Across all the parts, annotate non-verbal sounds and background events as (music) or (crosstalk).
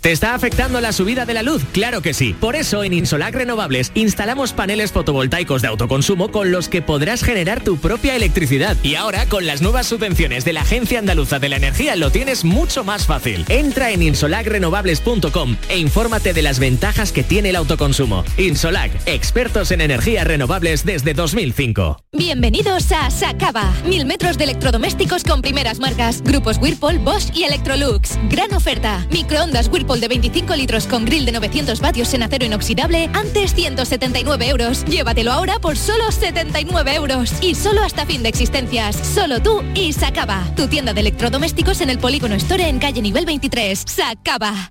¿Te está afectando la subida de la luz? Claro que sí. Por eso en Insolac Renovables instalamos paneles fotovoltaicos de autoconsumo con los que podrás generar tu propia electricidad. Y ahora con las nuevas subvenciones de la Agencia Andaluza de la Energía lo tienes mucho más fácil. Entra en insolacrenovables.com e infórmate de las ventajas que tiene el autoconsumo. Insolac, expertos en energías renovables desde 2005. Bienvenidos a Sacaba. Mil metros de electrodomésticos con primeras marcas. Grupos Whirlpool, Bosch y Electrolux. Gran oferta. Microondas Whirlpool de 25 litros con grill de 900 vatios en acero inoxidable, antes 179 euros. Llévatelo ahora por solo 79 euros. Y solo hasta fin de existencias. Solo tú y Sacaba. Tu tienda de electrodomésticos en el Polígono Store en calle nivel 23. Sacaba.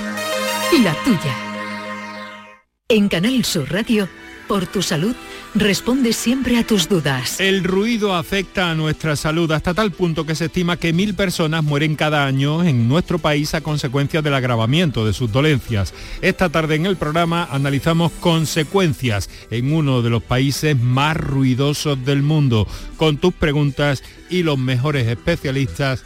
La tuya. En Canal Sur Radio, por tu salud, responde siempre a tus dudas. El ruido afecta a nuestra salud hasta tal punto que se estima que mil personas mueren cada año en nuestro país a consecuencia del agravamiento de sus dolencias. Esta tarde en el programa analizamos consecuencias en uno de los países más ruidosos del mundo, con tus preguntas y los mejores especialistas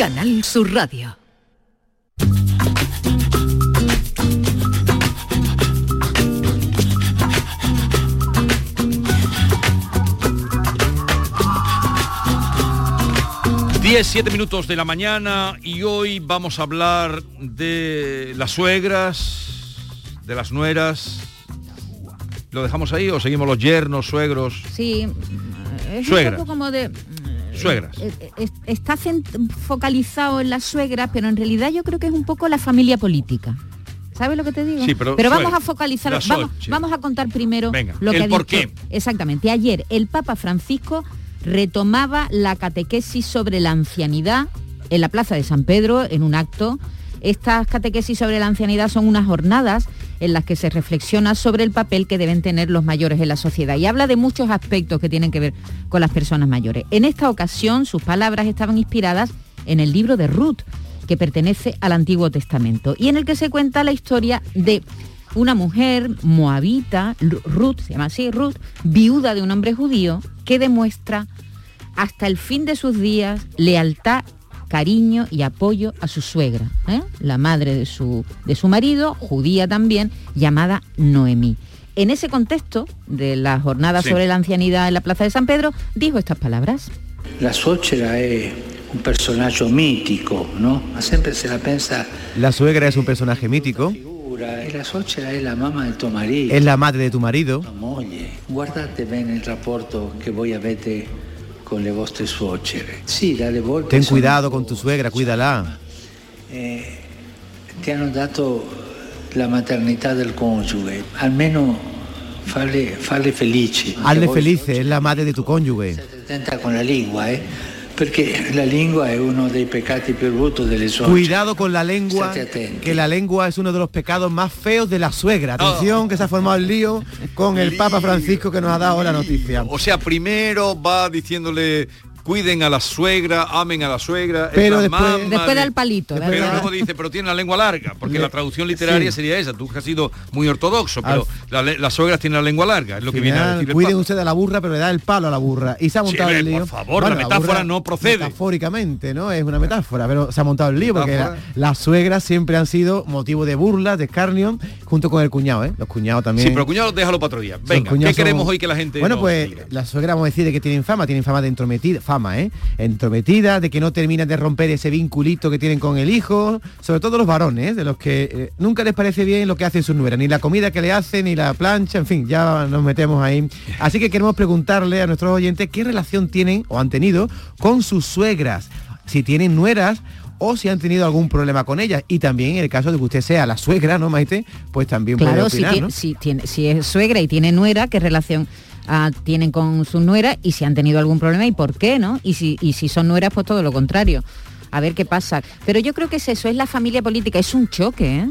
Canal Sur Radio. Diez, siete minutos de la mañana y hoy vamos a hablar de las suegras, de las nueras. ¿Lo dejamos ahí o seguimos los yernos, suegros? Sí, es Suegras. un poco como de... Suegras. eh, eh, está focalizado en las suegras, pero en realidad yo creo que es un poco la familia política. ¿Sabes lo que te digo? Sí, pero vamos suegra. a focalizar, vamos, vamos a contar primero Venga, lo que el ha por dicho. qué. Exactamente. Ayer el Papa Francisco retomaba la catequesis sobre la ancianidad en la Plaza de San Pedro en un acto. Estas catequesis sobre la ancianidad son unas jornadas en las que se reflexiona sobre el papel que deben tener los mayores en la sociedad y habla de muchos aspectos que tienen que ver con las personas mayores. En esta ocasión sus palabras estaban inspiradas en el libro de Ruth, que pertenece al Antiguo Testamento y en el que se cuenta la historia de una mujer moabita, Ru- Ruth, se llama así, Ruth, viuda de un hombre judío, que demuestra hasta el fin de sus días lealtad, cariño y apoyo a su suegra, ¿eh? la madre de su, de su marido, judía también, llamada Noemí. En ese contexto de la jornada Sí. sobre la ancianidad en la Plaza de San Pedro, dijo estas palabras. La suocera è un personaggio mitico, no? Ma sempre se la pensa La suegra es un personaje mítico, la suocera è la mamma del tuo marito. es la madre de tu marido. Guardate bene il rapporto che voi avete con le vostre suocere. Sì, dalle volte Ten cuidado con tu suegra, cuídala. eh, ti hanno dato la maternità del coniuge. Almeno farle, farle felici. Hazle felices, es la madre de tu cónyuge. attenta con la lingua, eh? Perché la lingua è uno dei peccati più brutti delle suocere. Cuidado con la lengua, que la lengua es uno de los pecados más feos de la suegra. Atención, que se ha formado el lío con el Papa Francisco que nos ha dado la noticia. O sea, primero va diciéndole cuiden a la suegra, amen a la suegra. es Pero la después- mamá Después de- del palito, Pero ¿verdad? luego dice, pero tiene la lengua larga, porque Le- la traducción literaria sí. sería esa. Tú que has sido muy ortodoxo, pero la las suegras tienen la lengua larga, es lo que viene a decir cuiden ustedes a la burra, pero le da el palo a la burra. Y se ha Sí, montado el lío. por favor, la metáfora no procede. Metafóricamente, ¿no? Es una metáfora, pero se ha montado el lío porque las suegras siempre han sido motivo de burla, de escarnio, junto con el cuñado, ¿eh? Los cuñados también. Sí, pero cuñado, déjalo para otro día. Venga, ¿qué cuñados queremos hoy que la gente Bueno, pues diga? la suegra vamos a decir de que tienen fama, tienen fama de entrometida, fama, ¿eh? Entrometida, de que no terminan de romper ese vinculito que tienen con el hijo, sobre todo los varones, de los que eh, nunca les parece bien lo que hacen sus nueras, ni la comida que le hacen, ni la plancha, en fin, ya nos metemos ahí. Así que queremos preguntarle a nuestros oyentes qué relación tienen o han tenido con sus suegras, si tienen nueras o si han tenido algún problema con ellas. Y también en el caso de que usted sea la suegra, ¿no, Maite? Pues también puede Claro, si, opinar, si tiene, si es suegra y tiene nuera, ¿qué relación ah, tienen con su nuera? Y si han tenido algún problema y por qué, ¿no? Y si, y si son nueras, pues todo lo contrario. A ver qué pasa. Pero yo creo que es eso, es la familia política, es un choque, ¿eh?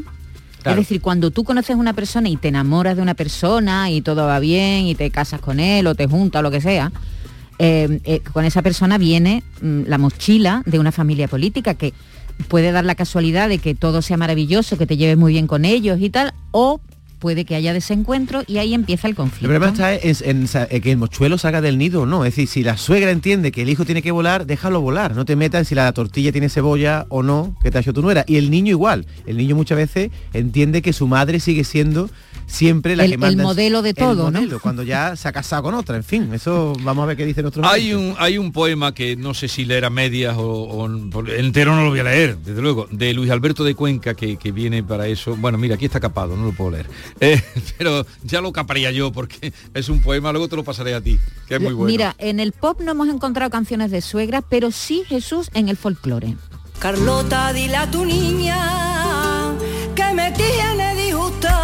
Claro. Es decir, cuando tú conoces a una persona y te enamoras de una persona y todo va bien y te casas con él o te juntas o lo que sea, eh, eh, con esa persona viene mm, la mochila de una familia política que puede dar la casualidad de que todo sea maravilloso, que te lleves muy bien con ellos y tal, o puede que haya desencuentro y ahí empieza el El conflicto. problema está en, en que el mochuelo salga del nido o no. Es decir, si la suegra entiende que el hijo tiene que volar, déjalo volar. No te metas en si la tortilla tiene cebolla o no, que te ha hecho tu nuera. Y el niño igual. El niño muchas veces entiende que su madre sigue siendo siempre la El- que el manda. en- modelo de el todo, ¿no? Cuando ya se ha casado con otra. En fin, eso vamos a ver qué dicen otros. Hay un, hay un poema que no sé si leer a medias o, o- entero no lo voy a leer, desde luego, de Luis Alberto de Cuenca que, que viene para eso. Bueno, mira, aquí está capado, no lo puedo leer. Eh, (laughs) pero ya lo caparía yo porque es un poema, luego te lo pasaré a ti, que es muy bueno. Mira, en el pop no hemos encontrado canciones de suegra, pero sí Jesús en el folclore. Carlota, dile a tu niña que me tiene disgustada,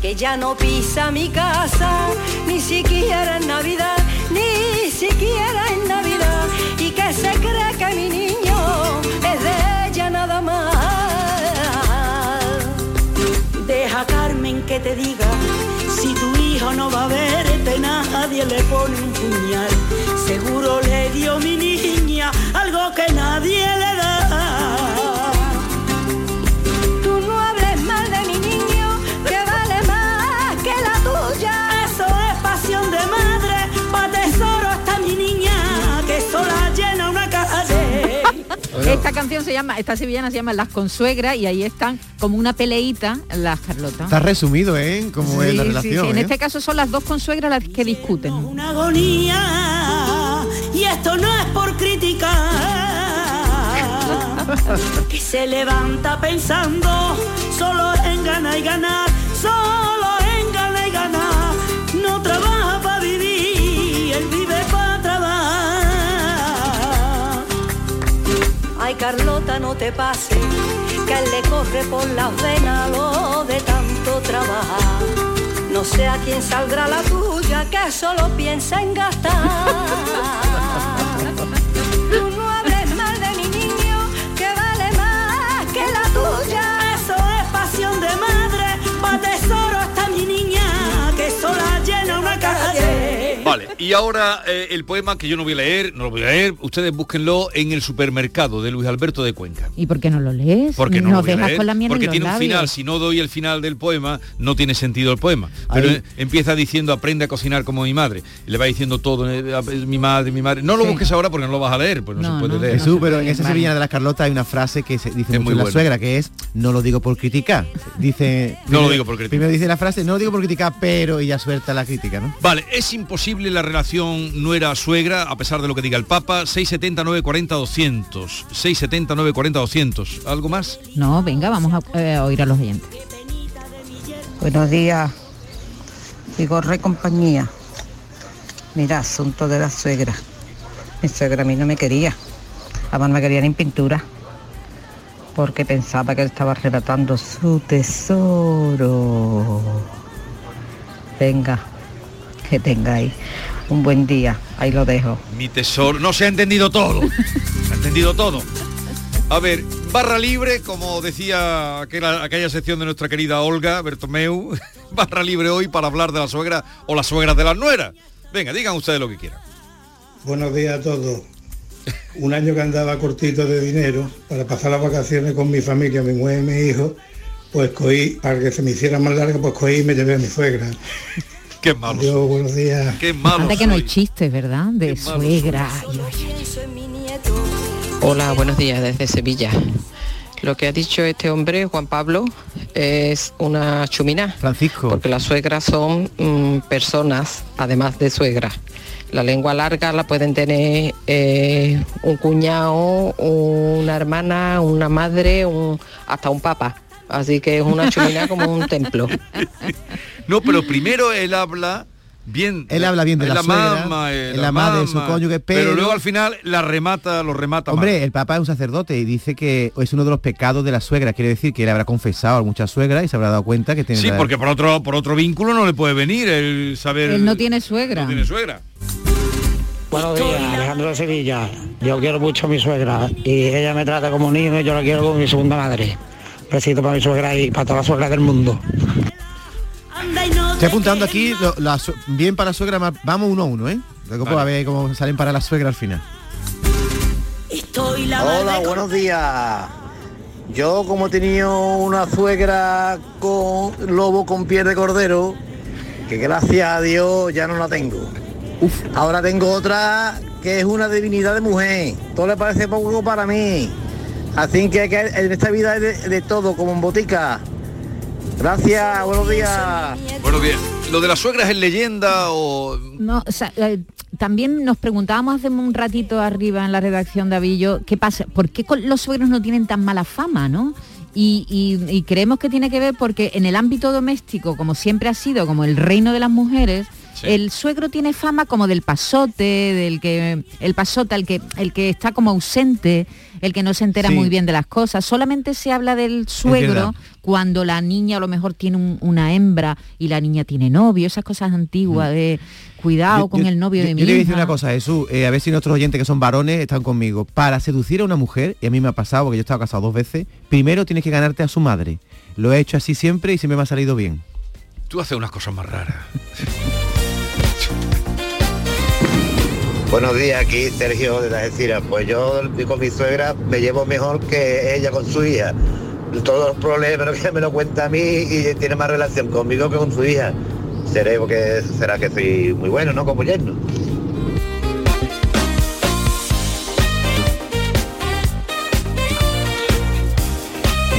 que ya no pisa mi casa, ni siquiera en Navidad, te diga, si tu hijo no va a verte, nadie le pone un puñal. Seguro le dio mi niña algo que nadie le Esta canción se llama, esta sevillana se llama Las Consuegras y ahí están como una peleita las Carlotas. Está resumido, ¿eh? Como es la Sí, sí, relación. sí. En ¿eh? este caso son las dos consuegras las que discuten. Una agonía, y esto no es por criticar, que se levanta pensando solo en ganar y ganar, solo pase, que él le corre por las venas lo de tanto trabajar. No sé a quién saldrá la tuya, que solo piensa en gastar. Tú no hables mal de mi niño, que vale más que la tuya. Eso es pasión de madre, y ahora eh, el poema que yo no voy a leer, no lo voy a leer, ustedes búsquenlo en el supermercado de Luis Alberto de Cuenca. ¿Y por qué no lo lees? Porque no Nos lo voy a dejas leer, con la miel en porque los tiene un labios. final, si no doy el final del poema, no tiene sentido el poema. Pero eh, empieza diciendo aprende a cocinar como mi madre. Y le va diciendo todo, eh, mi madre, mi madre. No lo Sí. busques ahora porque no lo vas a leer, pues no, No, se puede no. leer. Jesús, pero en esa Vale. sevillana de las Carlotas hay una frase que se dice Es mucho muy la suegra, que es no lo digo por criticar. Dice No lo digo por criticar. Primero dice la frase, no lo digo por criticar, pero y ya suelta la crítica, ¿no? Vale, es imposible la relación nuera-suegra, a pesar de lo que diga el Papa. 670 940 200. 670 940 200. ¿Algo más? No, venga, vamos a, eh, a oír a los oyentes. Buenos días, Vigorre compañía. Mira, asunto de la suegra. Mi suegra a mí no me quería. Además no me quería ni en pintura. Porque pensaba que él estaba arrebatando su tesoro. Venga, que tengáis un buen día. Ahí lo dejo. Mi tesoro. No se ha entendido todo. Se ha entendido todo. A ver, barra libre, como decía aquella, aquella sección de nuestra querida Olga Bertomeu, (laughs) barra libre hoy para hablar de la suegra o las suegras de las nueras. Venga, digan ustedes lo que quieran. Buenos días a todos. Un año que andaba cortito de dinero para pasar las vacaciones con mi familia, mi mujer y mi hijo, pues cogí, para que se me hiciera más larga, pues cogí y me llevé a mi suegra. Qué malo. Adiós, buenos días. Qué malo. Anda que no hay chistes, ¿verdad? De suegra. Hola, buenos días desde Sevilla. Lo que ha dicho este hombre, Juan Pablo, es una chumina. Francisco. Porque las suegras son mm, personas, además de suegras. La lengua larga la pueden tener eh, un cuñado, una hermana, una madre, un, hasta un papa. Así que es una chumina como un templo. (laughs) No, pero primero él habla bien. Él habla bien de la suegra, mamá, eh, de la madre de su cónyuge, pero- luego al final la remata, lo remata mal. Hombre, el Papa es un sacerdote y dice que es uno de los pecados de la suegra. Quiere decir que él habrá confesado a muchas suegras y se habrá dado cuenta que tiene... Sí, la- porque por otro, por otro vínculo no le puede venir el saber. Él no tiene suegra. no tiene suegra. Buenos días, Alejandro de Sevilla. Yo quiero mucho a mi suegra y ella me trata como un hijo y yo la quiero como mi segunda madre. Besito para mi suegra y para todas las suegras del mundo. Estoy apuntando aquí, lo- la bien para la suegra, vamos uno a uno, ¿eh? Luego pues, a ver cómo salen para la suegra al final. Estoy la Hola, buenos días. Yo como he tenido una suegra con lobo con piel de cordero, que gracias a Dios ya no la tengo. Ahora tengo otra que es una divinidad de mujer. Todo le parece poco para mí. Así que, que en esta vida hay de, de todo, como en botica. Gracias, buenos días. Bueno, bien. ¿Lo de las suegras es leyenda o...? No, o sea, eh, también nos preguntábamos hace un ratito arriba en la redacción de Avillo, ¿qué pasa? ¿Por qué con- los suegros no tienen tan mala fama, no? Y, y- y creemos que tiene que ver porque en el ámbito doméstico, como siempre ha sido, como el reino de las mujeres, el suegro tiene fama como del pasote, del que el pasote, el que el que está como ausente, el que no se entera Sí. muy bien de las cosas. Solamente se habla del suegro cuando la niña a lo mejor tiene un- una hembra y la niña tiene novio, esas cosas antiguas de cuidado Yo- con yo- el novio yo- de mi Yo le voy a decir una cosa, Jesús, eh, a ver si nuestros oyentes que son varones están conmigo. Para seducir a una mujer, y a mí me ha pasado porque yo he estado casado dos veces, primero tienes que ganarte a su madre. Lo he hecho así siempre y siempre me ha salido bien. Tú haces unas cosas más raras. (laughs) Buenos días, aquí Sergio de Algeciras. Pues yo con mi suegra me llevo mejor que ella con su hija. Todos los problemas (laughs) que me lo cuenta a mí y tiene más relación conmigo que con su hija. Seré porque será que soy muy bueno, ¿no? Como yerno.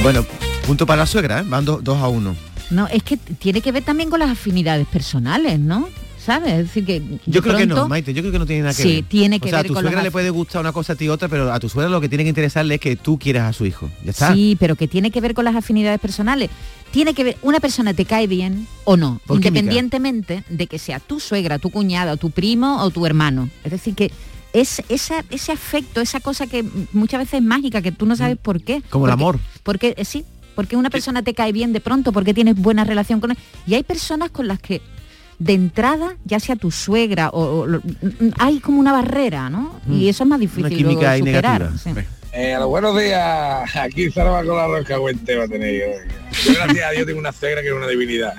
Bueno, punto para la suegra, ¿eh? van do- dos a uno. No, es que tiene que ver también con las afinidades personales, ¿no? ¿Sabes? Es decir, que Yo creo que no, Maite, yo creo que no tiene nada que Sí, ver. tiene que o sea, ver a tu con suegra le puede gustar una cosa a ti y otra, pero a tu suegra lo que tiene que interesarle es que tú quieras a su hijo. Ya está. Sí, pero que tiene que ver con las afinidades personales. Tiene que ver, una persona te cae bien o no, Por química. independientemente de que sea tu suegra, tu cuñada, tu primo o tu hermano. Es decir, que es esa, ese afecto, esa cosa que muchas veces es mágica, que tú no sabes por qué. Mm. Como el amor. Porque, eh, sí, porque una persona te cae bien de pronto, porque tienes buena relación con él. Y hay personas con las que de entrada, ya sea tu suegra o, mm, hay como una barrera, ¿no? Y eso es más difícil luego química de ahí superar. sí. Eh, a los buenos días, aquí Zaraba con la rosca Güente va a tener yo. Yo gracias a Dios tengo una suegra que es una divinidad.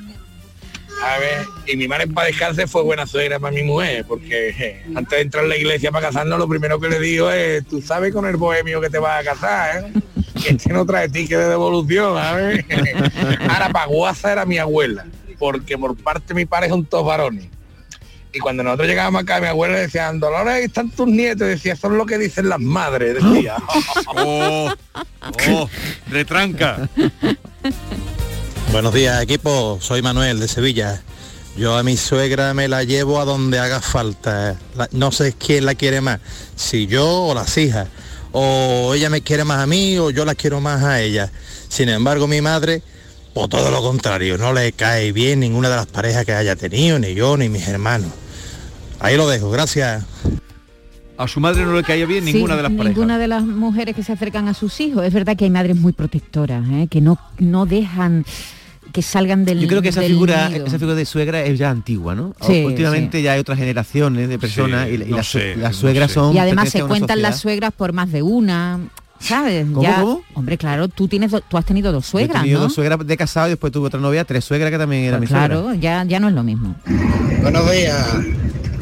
A ver, y mi madre para descanse fue buena suegra para mi mujer, porque eh, antes de entrar en la iglesia para casarnos, lo primero que le digo es, tú sabes con el bohemio que te vas a casar, ¿eh? Que este no trae ticket de devolución, a ver. (laughs) Ahora Paguaza era mi abuela, porque por parte de mi padre son todos varones. Y cuando nosotros llegábamos acá, mi abuela decía, Dolores, ahí están tus nietos. Decía, eso es lo que dicen las madres, decía. (laughs) Oh, oh, retranca. Buenos días equipo, soy Manuel de Sevilla. Yo a mi suegra me la llevo a donde haga falta. La- no sé quién la quiere más, si yo o las hijas. O ella me quiere más a mí o yo la quiero más a ella. Sin embargo, mi madre, por todo lo contrario, no le cae bien ninguna de las parejas que haya tenido, ni yo ni mis hermanos. Ahí lo dejo, gracias. A su madre no le caía bien Sí, ninguna de las parejas. Ninguna de las mujeres que se acercan a sus hijos. Es verdad que hay madres muy protectoras, ¿eh? que no, no dejan que salgan del Yo creo que esa figura, nido. esa figura de suegra es ya antigua, ¿no? Sí, Últimamente ya hay otras generaciones de personas Sí, y, y no las, sé, las no suegras sé. son Y además se cuentan las suegras por más de una. ¿Sabes? ¿Cómo, Ya- cómo? Hombre, claro, tú tienes tú has tenido dos Yo he suegras, tenido ¿no? dos suegras de casado y después tuve otra novia, tres suegras que también era mi suegra. claro, ya, ya no es lo mismo. Buenos días,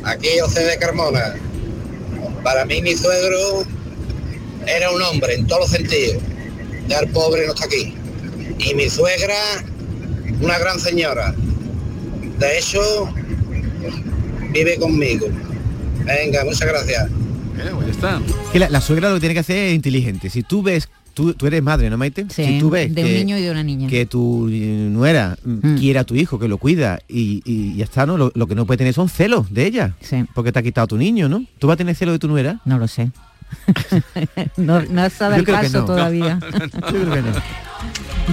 aquí José de Carmona. Para mí mi suegro era un hombre en todos los sentidos. Ya el pobre no está aquí. Y mi suegra, una gran señora. De hecho, vive conmigo. Venga, muchas gracias. Pues está. Que la, la suegra lo que tiene que hacer es inteligente. Si tú ves, tú, tú eres madre, ¿no, Maite? Sí, si tú ves de un que, niño y de una niña. que tu eh, nuera mm, quiere a tu hijo, que lo cuida y, y ya está, ¿no? Lo, lo que no puede tener son celos de ella. Porque te ha quitado tu niño, ¿no? ¿Tú vas a tener celos de tu nuera? No lo sé. (laughs) no, no se ha dado Yo el paso no. todavía. (laughs) Yo creo que no.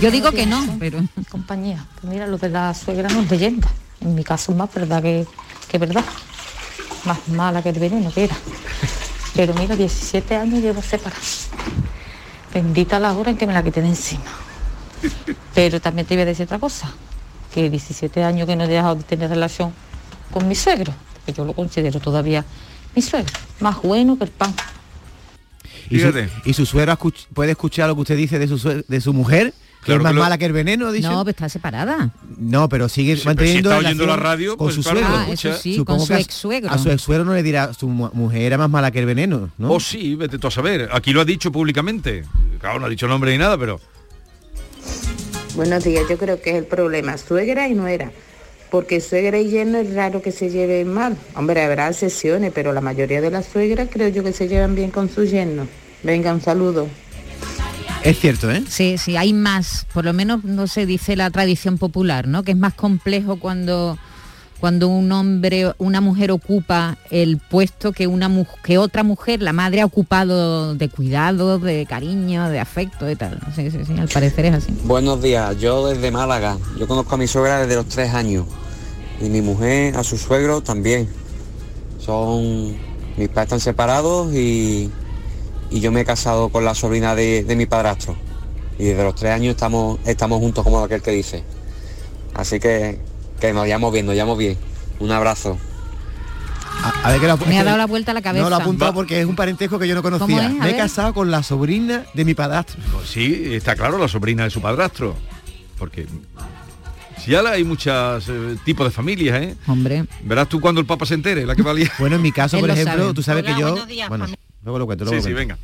Yo digo que no, pero... Compañía, pues mira, lo de la suegra no es leyenda. En mi caso es más verdad que, que verdad. Más mala que el veneno que era. Pero mira, 17 años llevo separada. Bendita la hora en que me la quité de encima. Pero también te iba a decir otra cosa. Que 17 años que no he dejado de tener relación con mi suegro. Que yo lo considero todavía mi suegro. Más bueno que el pan. Y su, y su suegra escuch- puede escuchar lo que usted dice de su, de su mujer, Claro es más que lo- mala que el veneno, dice. No, pero está separada. No, pero sigue Sí, pero si manteniendo está oyendo la radio, con pues su claro suegro. Ah, eso escucha. sí, Supongo con su que a- su ex-suegro no le dirá, su mu- mujer era más mala que el veneno, ¿no? O sí, vete tú a saber. Aquí lo ha dicho públicamente. Claro, no ha dicho nombre ni nada, pero... Buenos días, yo creo que es el problema, suegra y nuera. Porque suegra y yerno es raro que se lleven mal. Hombre, habrá excepciones, pero la mayoría de las suegras creo yo que se llevan bien con su yerno. Venga, un saludo. Es cierto, ¿eh? Sí, sí, hay más, por lo menos no se dice la tradición popular, ¿no? Que es más complejo cuando cuando un hombre, una mujer ocupa el puesto que una mu- que otra mujer, la madre ha ocupado de cuidado, de cariño, de afecto y tal. Sí, sí, sí, al parecer es así. Buenos días, yo desde Málaga. Yo conozco a mi suegra desde los tres años. Y mi mujer a su suegro también. Son. Mis padres están separados y, y yo me he casado con la sobrina de, de mi padrastro. Y desde los tres años estamos, estamos juntos como aquel que dice. Así que, que nos vayamos bien, nos vayamos bien. Un abrazo. A, a ver que lo- Me ha dado la vuelta a la cabeza. No lo ha apuntado porque es un parentesco que yo no conocía. Me he casado con la sobrina de mi padrastro. Pues sí, está claro, la sobrina de su padrastro. Porque si ya la- hay muchos tipos de familias, ¿eh? Hombre. Verás tú cuando el Papa se entere, la que valía. Bueno, en mi caso, (laughs) Él por lo ejemplo, sabe. tú sabes Hola, que yo... buenos días, bueno, fami- luego lo cuento, Sí, luego sí, lo cuento. venga.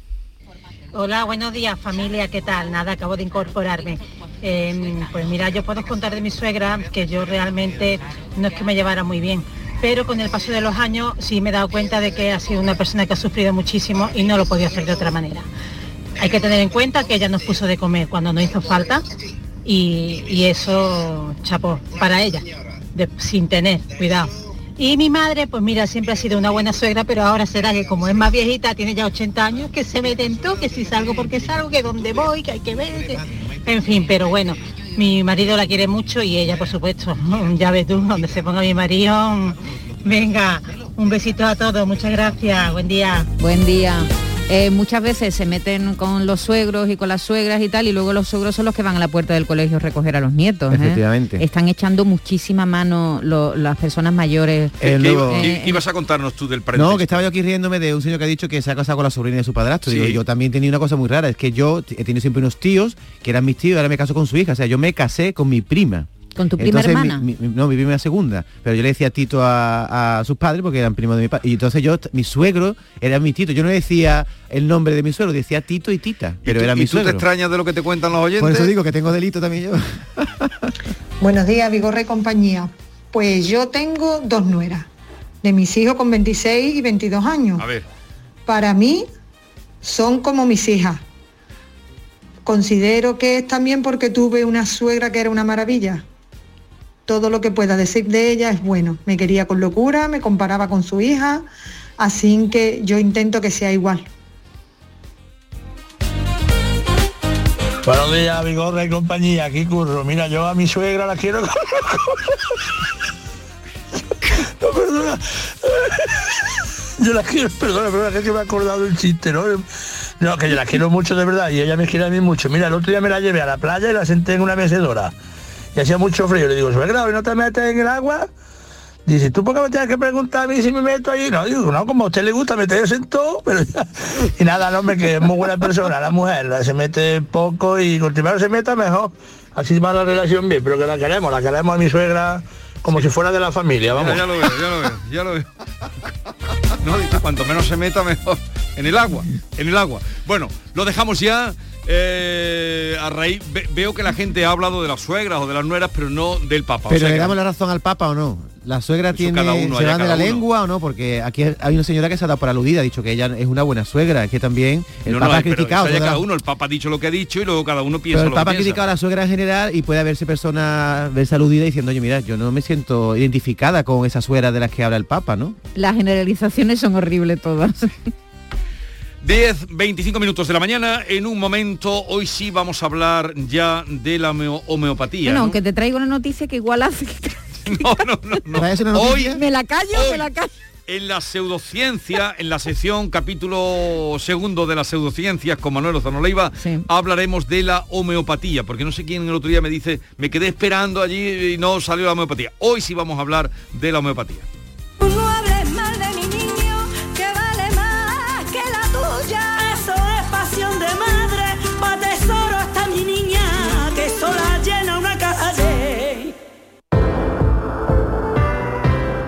Hola, buenos días familia, ¿qué tal? Nada, acabo de incorporarme. Eh, pues mira, yo puedo contar de mi suegra que yo realmente no es que me llevara muy bien, pero con el paso de los años sí me he dado cuenta de que ha sido una persona que ha sufrido muchísimo y no lo podía hacer de otra manera. Hay que tener en cuenta que ella nos puso de comer cuando no hizo falta y, y eso, chapó, para ella, de- sin tener, cuidado. Y mi madre, pues mira, siempre ha sido una buena suegra, pero ahora será que como es más viejita, tiene ya 80 años, que se me tentó, que si salgo porque salgo, que donde voy, que hay que ver, que... en fin, pero bueno, mi marido la quiere mucho y ella, por supuesto, (laughs) ya ves tú, donde se ponga mi marido, venga, un besito a todos, muchas gracias, buen día. Buen día. Eh, muchas veces se meten con los suegros y con las suegras y tal, y luego los suegros son los que van a la puerta del colegio a recoger a los nietos. ¿eh? Efectivamente. Están echando muchísima mano lo- las personas mayores. ¿Qué, El nuevo- qué ibas a contarnos tú del parentesco? No, que estaba yo aquí riéndome de un señor que ha dicho que se ha casado con la sobrina de su padrastro. Sí. Digo, yo también tenía una cosa muy rara, es que yo he tenido siempre unos tíos que eran mis tíos, ahora me caso con su hija. O sea, yo me casé con mi prima. ¿Con tu prima Entonces, hermana? mi- mi- no, mi prima segunda. Pero yo le decía Tito a, a sus padres porque eran primos de mi padre. Y entonces yo, mi suegro era mi Tito. Yo no decía el nombre de mi suegro, decía Tito y Tita. Pero ¿Y tú- era y mi tú te suegro. extrañas de lo que te cuentan los oyentes? Por eso digo que tengo delito también yo. (laughs) Buenos días, Vigorre y compañía. Pues yo tengo dos nueras, de mis hijos con 26 y 22 años. A ver. Para mí son como mis hijas. Considero que es también porque tuve una suegra que era una maravilla. Todo lo que pueda decir de ella es bueno. Me quería con locura, me comparaba con su hija, así que yo intento que sea igual. Buenos días, Vigorra y compañía, aquí curro. Mira, yo a mi suegra la quiero. (laughs) No, perdona. (laughs) Yo la quiero, perdona, perdona, es que me he acordado del chiste, ¿no? No, que yo la quiero mucho de verdad y ella me quiere a mí mucho. Mira, el otro día me la llevé a la playa y la senté en una mecedora. Y hacía mucho frío. Le digo, suegra, ¿hoy no te metes en el agua? Dice, ¿tú por qué me tienes que preguntar a mí si me meto allí? No, digo, no, como a usted le gusta meterse en todo, pero ya. Y nada, no, hombre, que es muy buena persona, la mujer, la se mete poco y con primero se meta mejor. Así va la relación bien, pero que la queremos, la queremos a mi suegra como si fuera de la familia, vamos. Ya, ya lo veo, ya lo veo, ya lo veo. No, cuanto menos se meta, mejor. En el agua, en el agua. Bueno, lo dejamos ya. Eh, a raíz, ve- veo que la gente ha hablado de las suegras o de las nueras, pero no del papa. O Pero sea le que- damos la razón al Papa o no. La suegra tiene, cada uno, se van de la uno. lengua o no, porque aquí hay una señora que se ha dado por aludida, ha dicho que ella es una buena suegra, es que también el No, no, Papa ha criticado. cada uno, el Papa ha dicho lo que ha dicho y luego cada uno piensa pero el lo Papa ha que criticado a la suegra en general y puede haberse personas verse aludida diciendo, oye, mira, yo no me siento identificada con esa suegra de las que habla el Papa, ¿no? Las generalizaciones son horribles todas. (laughs) 10, 25 minutos de la mañana. En un momento, hoy sí vamos a hablar ya de la homeo- homeopatía. Bueno, ¿no? aunque te traigo una noticia que igual hace que (laughs) ¿Traes una Hoy, noticia? me la callo, me la callo. en la pseudociencia, en la sección capítulo segundo de las pseudociencias con Manuel Lozano Leiva, hablaremos de la homeopatía, porque no sé quién el otro día me dice, me quedé esperando allí y no salió la homeopatía. Hoy sí vamos a hablar de la homeopatía.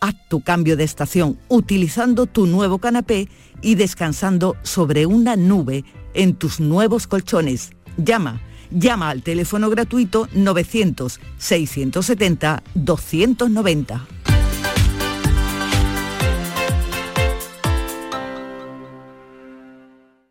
Haz tu cambio de estación utilizando tu nuevo canapé y descansando sobre una nube en tus nuevos colchones. Llama, llama al teléfono gratuito 900-670-290.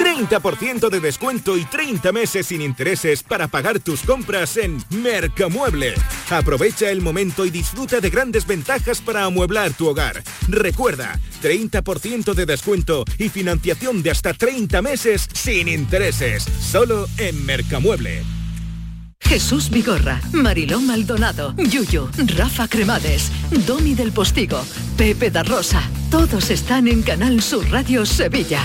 30% de descuento y 30 meses sin intereses para pagar tus compras en Mercamueble. Aprovecha el momento y disfruta de grandes ventajas para amueblar tu hogar. Recuerda, 30% de descuento y financiación de hasta 30 meses sin intereses. Solo en Mercamueble. Jesús Vigorra, Mariló Maldonado, Yuyo, Rafa Cremades, Domi del Postigo, Pepe da Rosa. Todos están en Canal Sur Radio Sevilla.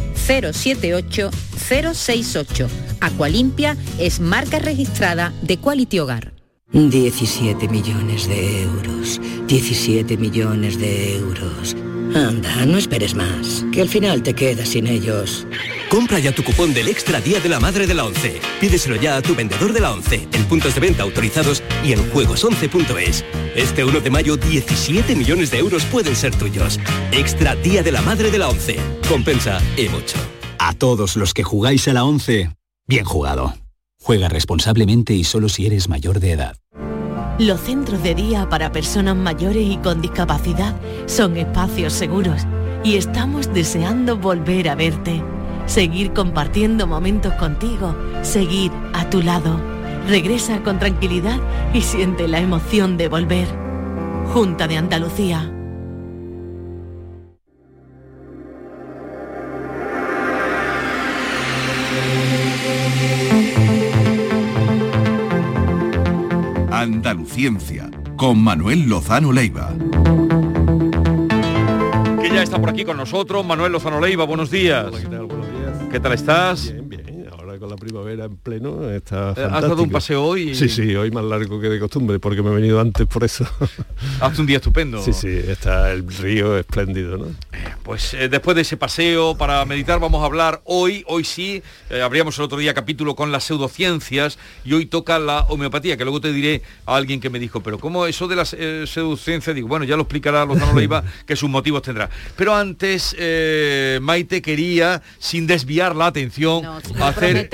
078 068. Aqualimpia es marca registrada de Quality Hogar. 17 millones de euros. 17 millones de euros. Anda, no esperes más, que al final te quedas sin ellos. Compra ya tu cupón del Extra Día de la Madre de la ONCE. Pídeselo ya a tu vendedor de la ONCE, en puntos de venta autorizados y en juegos11.es. Este 1 de mayo, 17 millones de euros pueden ser tuyos. Extra Día de la Madre de la ONCE. Compensa y mucho. A todos los que jugáis a la 11, bien jugado. Juega responsablemente y solo si eres mayor de edad. Los centros de día para personas mayores y con discapacidad son espacios seguros y estamos deseando volver a verte, seguir compartiendo momentos contigo, seguir a tu lado. Regresa con tranquilidad y siente la emoción de volver. Junta de Andalucía. Andaluciencia, con Manuel Lozano Leiva. Que ya está por aquí con nosotros, Manuel Lozano Leiva, buenos días. ¿qué tal? ¿Qué tal estás? Bien, bien. Ahora con la primavera en pleno está ¿Has dado un paseo hoy? Sí, sí, hoy más largo que de costumbre, porque me he venido antes por eso. Hace un día estupendo. Sí, sí, está el río espléndido, ¿no? Pues eh, después de ese paseo para meditar vamos a hablar hoy, hoy sí, eh, abríamos el otro día capítulo con las pseudociencias y hoy toca la homeopatía, que luego te diré a alguien que me dijo, pero ¿cómo eso de las eh, pseudociencias? Digo, bueno, ya lo explicará Lozano (laughs) Leiva, que sus motivos tendrá. Pero antes, eh, Maite quería, sin desviar la atención, hacer...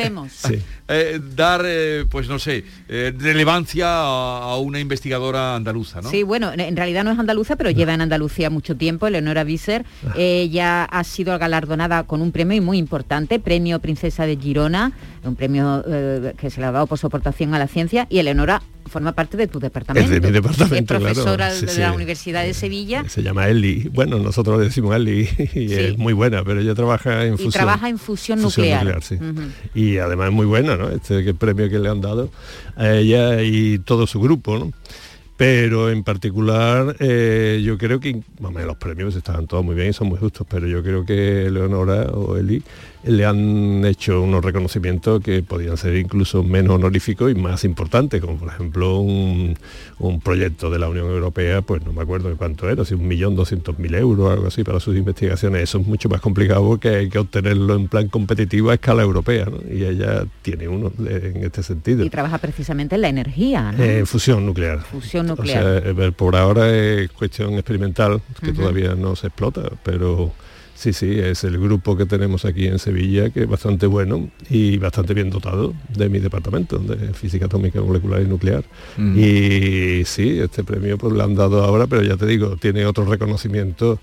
eh, dar, eh, pues no sé, eh, relevancia a, a una investigadora andaluza, ¿no? Sí, bueno, en- realidad no es andaluza, pero lleva en Andalucía mucho tiempo, Eleonora Visser. Ella ha sido galardonada con un premio muy importante, Premio Princesa de Girona, un premio que se le ha dado por su aportación a la ciencia, y Eleonora forma parte de tu departamento. Es de mi departamento, Es profesora claro. Sí, de la sí. Universidad de Sevilla Se llama Eli. Bueno, nosotros le decimos Eli (laughs) y es muy buena, pero ella trabaja en y fusión. trabaja en fusión nuclear. sí. Ujú. Y además es muy buena, ¿no? Este premio que le han dado a ella y todo su grupo, ¿no? Pero en particular eh, yo creo que, vamos, los premios estaban todos muy bien y son muy justos, pero yo creo que Leonora o Eli le han hecho unos reconocimientos que podían ser incluso menos honoríficos y más importantes, como por ejemplo un, un proyecto de la Unión Europea, pues no me acuerdo de cuánto era, si un millón doscientos mil euros, algo así, para sus investigaciones. Eso es mucho más complicado porque hay que obtenerlo en plan competitivo a escala europea, ¿no? Y ella tiene uno en este sentido. Y trabaja precisamente en la energía, ¿no? Eh, fusión nuclear. Fusión O sea, eh, por ahora es cuestión experimental, que todavía no se explota, pero Sí, sí, es el grupo que tenemos aquí en Sevilla, que es bastante bueno y bastante bien dotado de mi departamento, de física atómica, molecular y nuclear. Mm. Y sí, este premio pues lo han dado ahora, pero ya te digo, tiene otro reconocimiento.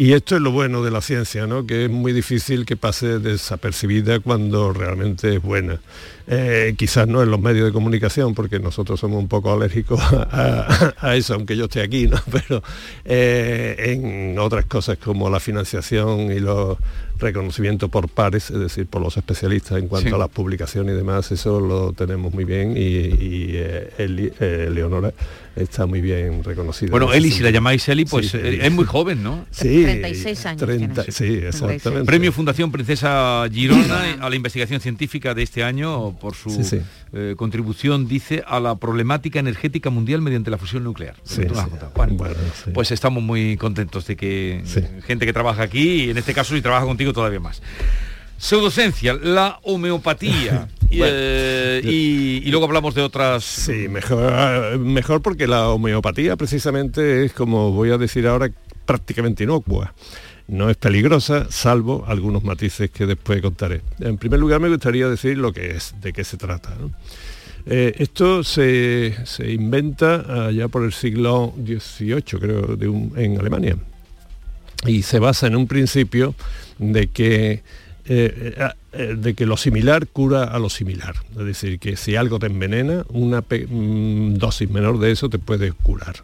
Y esto es lo bueno de la ciencia, ¿no? que es muy difícil que pase desapercibida cuando realmente es buena. Eh, quizás no en los medios de comunicación, porque nosotros somos un poco alérgicos a, a eso, aunque yo esté aquí, ¿no? (laughs) pero eh, en otras cosas como la financiación y los reconocimientos por pares, es decir, por los especialistas en cuanto Sí. a las publicaciones y demás, eso lo tenemos muy bien y, y, eh, Eli- eh, Leonora está muy bien reconocida. Bueno, Eli, si la llamáis Eli, pues Sí, eh, Eli. es muy joven, ¿no? Sí, (laughs) 36 años 30, tiene. sí, exactamente. Premio Fundación Princesa Girona a la investigación científica de este año por su Sí, sí. eh, contribución, dice, a la problemática energética mundial mediante la fusión nuclear. Sí, Tú lo has sí. contado. Bueno, Bueno, sí. Pues estamos muy contentos de que gente que trabaja aquí, y en este caso si trabaja contigo todavía más. Pseudocencia, la homeopatía. y, (laughs) eh, y, y luego hablamos de otras... Sí, mejor, mejor porque la homeopatía precisamente es, como voy a decir ahora, prácticamente inocua. No es peligrosa, salvo algunos matices que después contaré. En primer lugar, me gustaría decir lo que es, de qué se trata. ¿no? Eh, esto se, se inventa allá por el siglo XVIII, creo, de un- en Alemania. Y se basa en un principio de que, eh, eh, eh, de que lo similar cura a lo similar. Es decir, que si algo te envenena, una mm, dosis menor de eso te puede curar.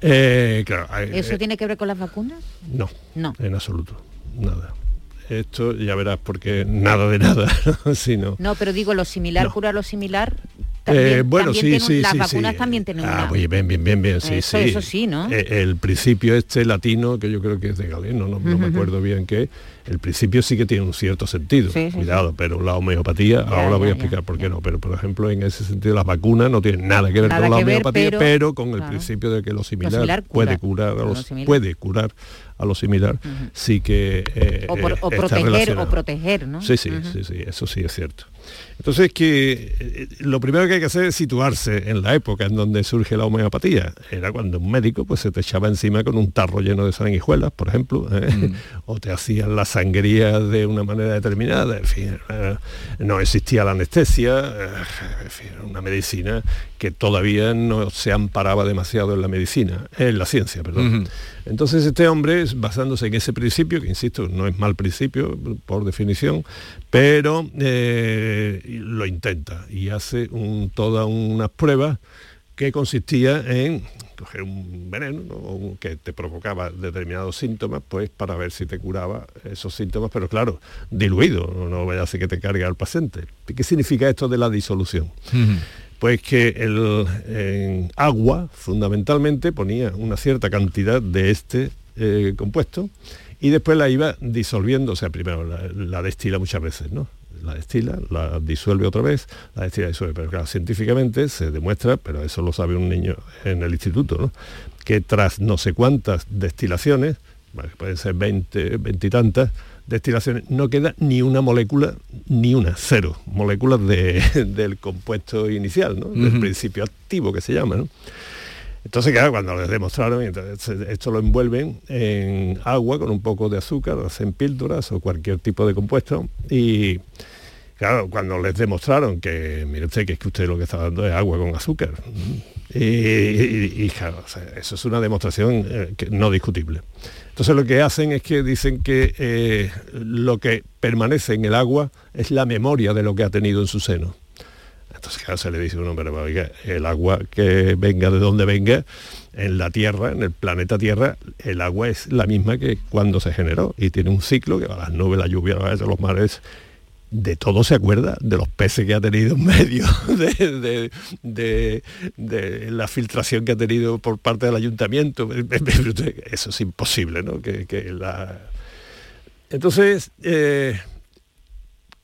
¿Eso tiene que ver con las vacunas? no, No. en absoluto, nada. Esto ya verás porque nada de nada, (laughs) sino No, pero digo, lo similar No. cura lo similar. Eh, También, bueno, también sí, sí, las sí, vacunas sí. también tienen Ah, una. oye, bien, bien, bien, bien, sí, Eso- sí. eso sí, ¿no? El principio este latino, que yo creo que es de Galeno, no, no me acuerdo bien qué, el principio sí que tiene un cierto sentido, Sí, sí, cuidado, pero la homeopatía, Ya, ahora voy a ya, explicar por qué no, pero por ejemplo en ese sentido las vacunas no tienen nada que ver Nada con la ver, homeopatía, pero- pero, con el claro. principio de que lo similar, similar puede cura. curar a Lo los, similar. puede curar a lo similar, sí que eh, O, por- eh, o está proteger, o proteger, ¿no? Sí, sí, sí, sí, eso sí es cierto. Entonces que eh, lo primero que hay que hacer es situarse en la época en donde surge la homeopatía. Era cuando un médico pues se te echaba encima con un tarro lleno de sanguijuelas, por ejemplo, ¿eh? o te hacían la sangría de una manera determinada, en fin, eh, no existía la anestesia, eh, en fin, una medicina que todavía no se amparaba demasiado en la medicina, en la ciencia, perdón. Entonces este hombre, basándose en ese principio, que insisto, no es mal principio por definición, pero eh, lo intenta y hace un- todas unas pruebas que consistía en coger un veneno que te provocaba determinados síntomas, pues para ver si te curaba esos síntomas, pero claro, diluido, no, vaya a ser que te cargue al paciente. ¿Qué significa esto de la disolución? Pues que el en agua fundamentalmente ponía una cierta cantidad de este eh, compuesto y después la iba disolviendo, o sea, primero la, la destila muchas veces, ¿no? La destila, la disuelve otra vez, la destila, disuelve. Pero claro, científicamente se demuestra, pero eso lo sabe un niño en el instituto, ¿no? Que tras no sé cuántas destilaciones, pueden ser 20, 20 y tantas, destilaciones, no queda ni una molécula, ni una, cero moléculas de- (laughs) del compuesto inicial, ¿no? del principio activo que se llama. ¿no? Entonces, claro, cuando les demostraron, entonces, esto lo envuelven en agua con un poco de azúcar, hacen píldoras o cualquier tipo de compuesto y claro, cuando les demostraron que, mire usted, que es que usted lo que está dando es agua con azúcar. Y, claro, eso es una demostración eh, no discutible. Entonces lo que hacen es que dicen que eh, lo que permanece en el agua es la memoria de lo que ha tenido en su seno. Entonces claro, se le dice uno, pero el agua que venga de donde venga, en la Tierra, en el planeta Tierra, el agua es la misma que cuando se generó y tiene un ciclo que va a las nubes, la lluvia, a los mares, de todo se acuerda, de los peces que ha tenido en medio, (laughs) de, de- la filtración que ha tenido por parte del ayuntamiento. (laughs) Eso es imposible, ¿no? Que, que la... Entonces, eh,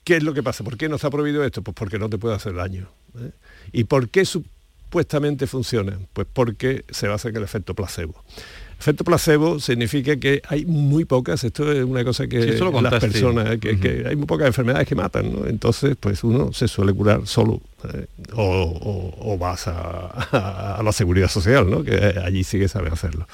¿qué es lo que pasa? ¿Por qué no está prohibido esto? Pues porque no te puede hacer daño. ¿eh? ¿Y por qué supuestamente funciona? Pues porque se basa en el efecto placebo. Efecto placebo significa que hay muy pocas, esto es una cosa que Sí, las personas, que, que hay muy pocas enfermedades que matan, ¿no? Entonces, pues uno se suele curar solo ¿eh? o, o- o vas a, a- a la seguridad social, ¿no? Que allí sí que sabe hacerlo.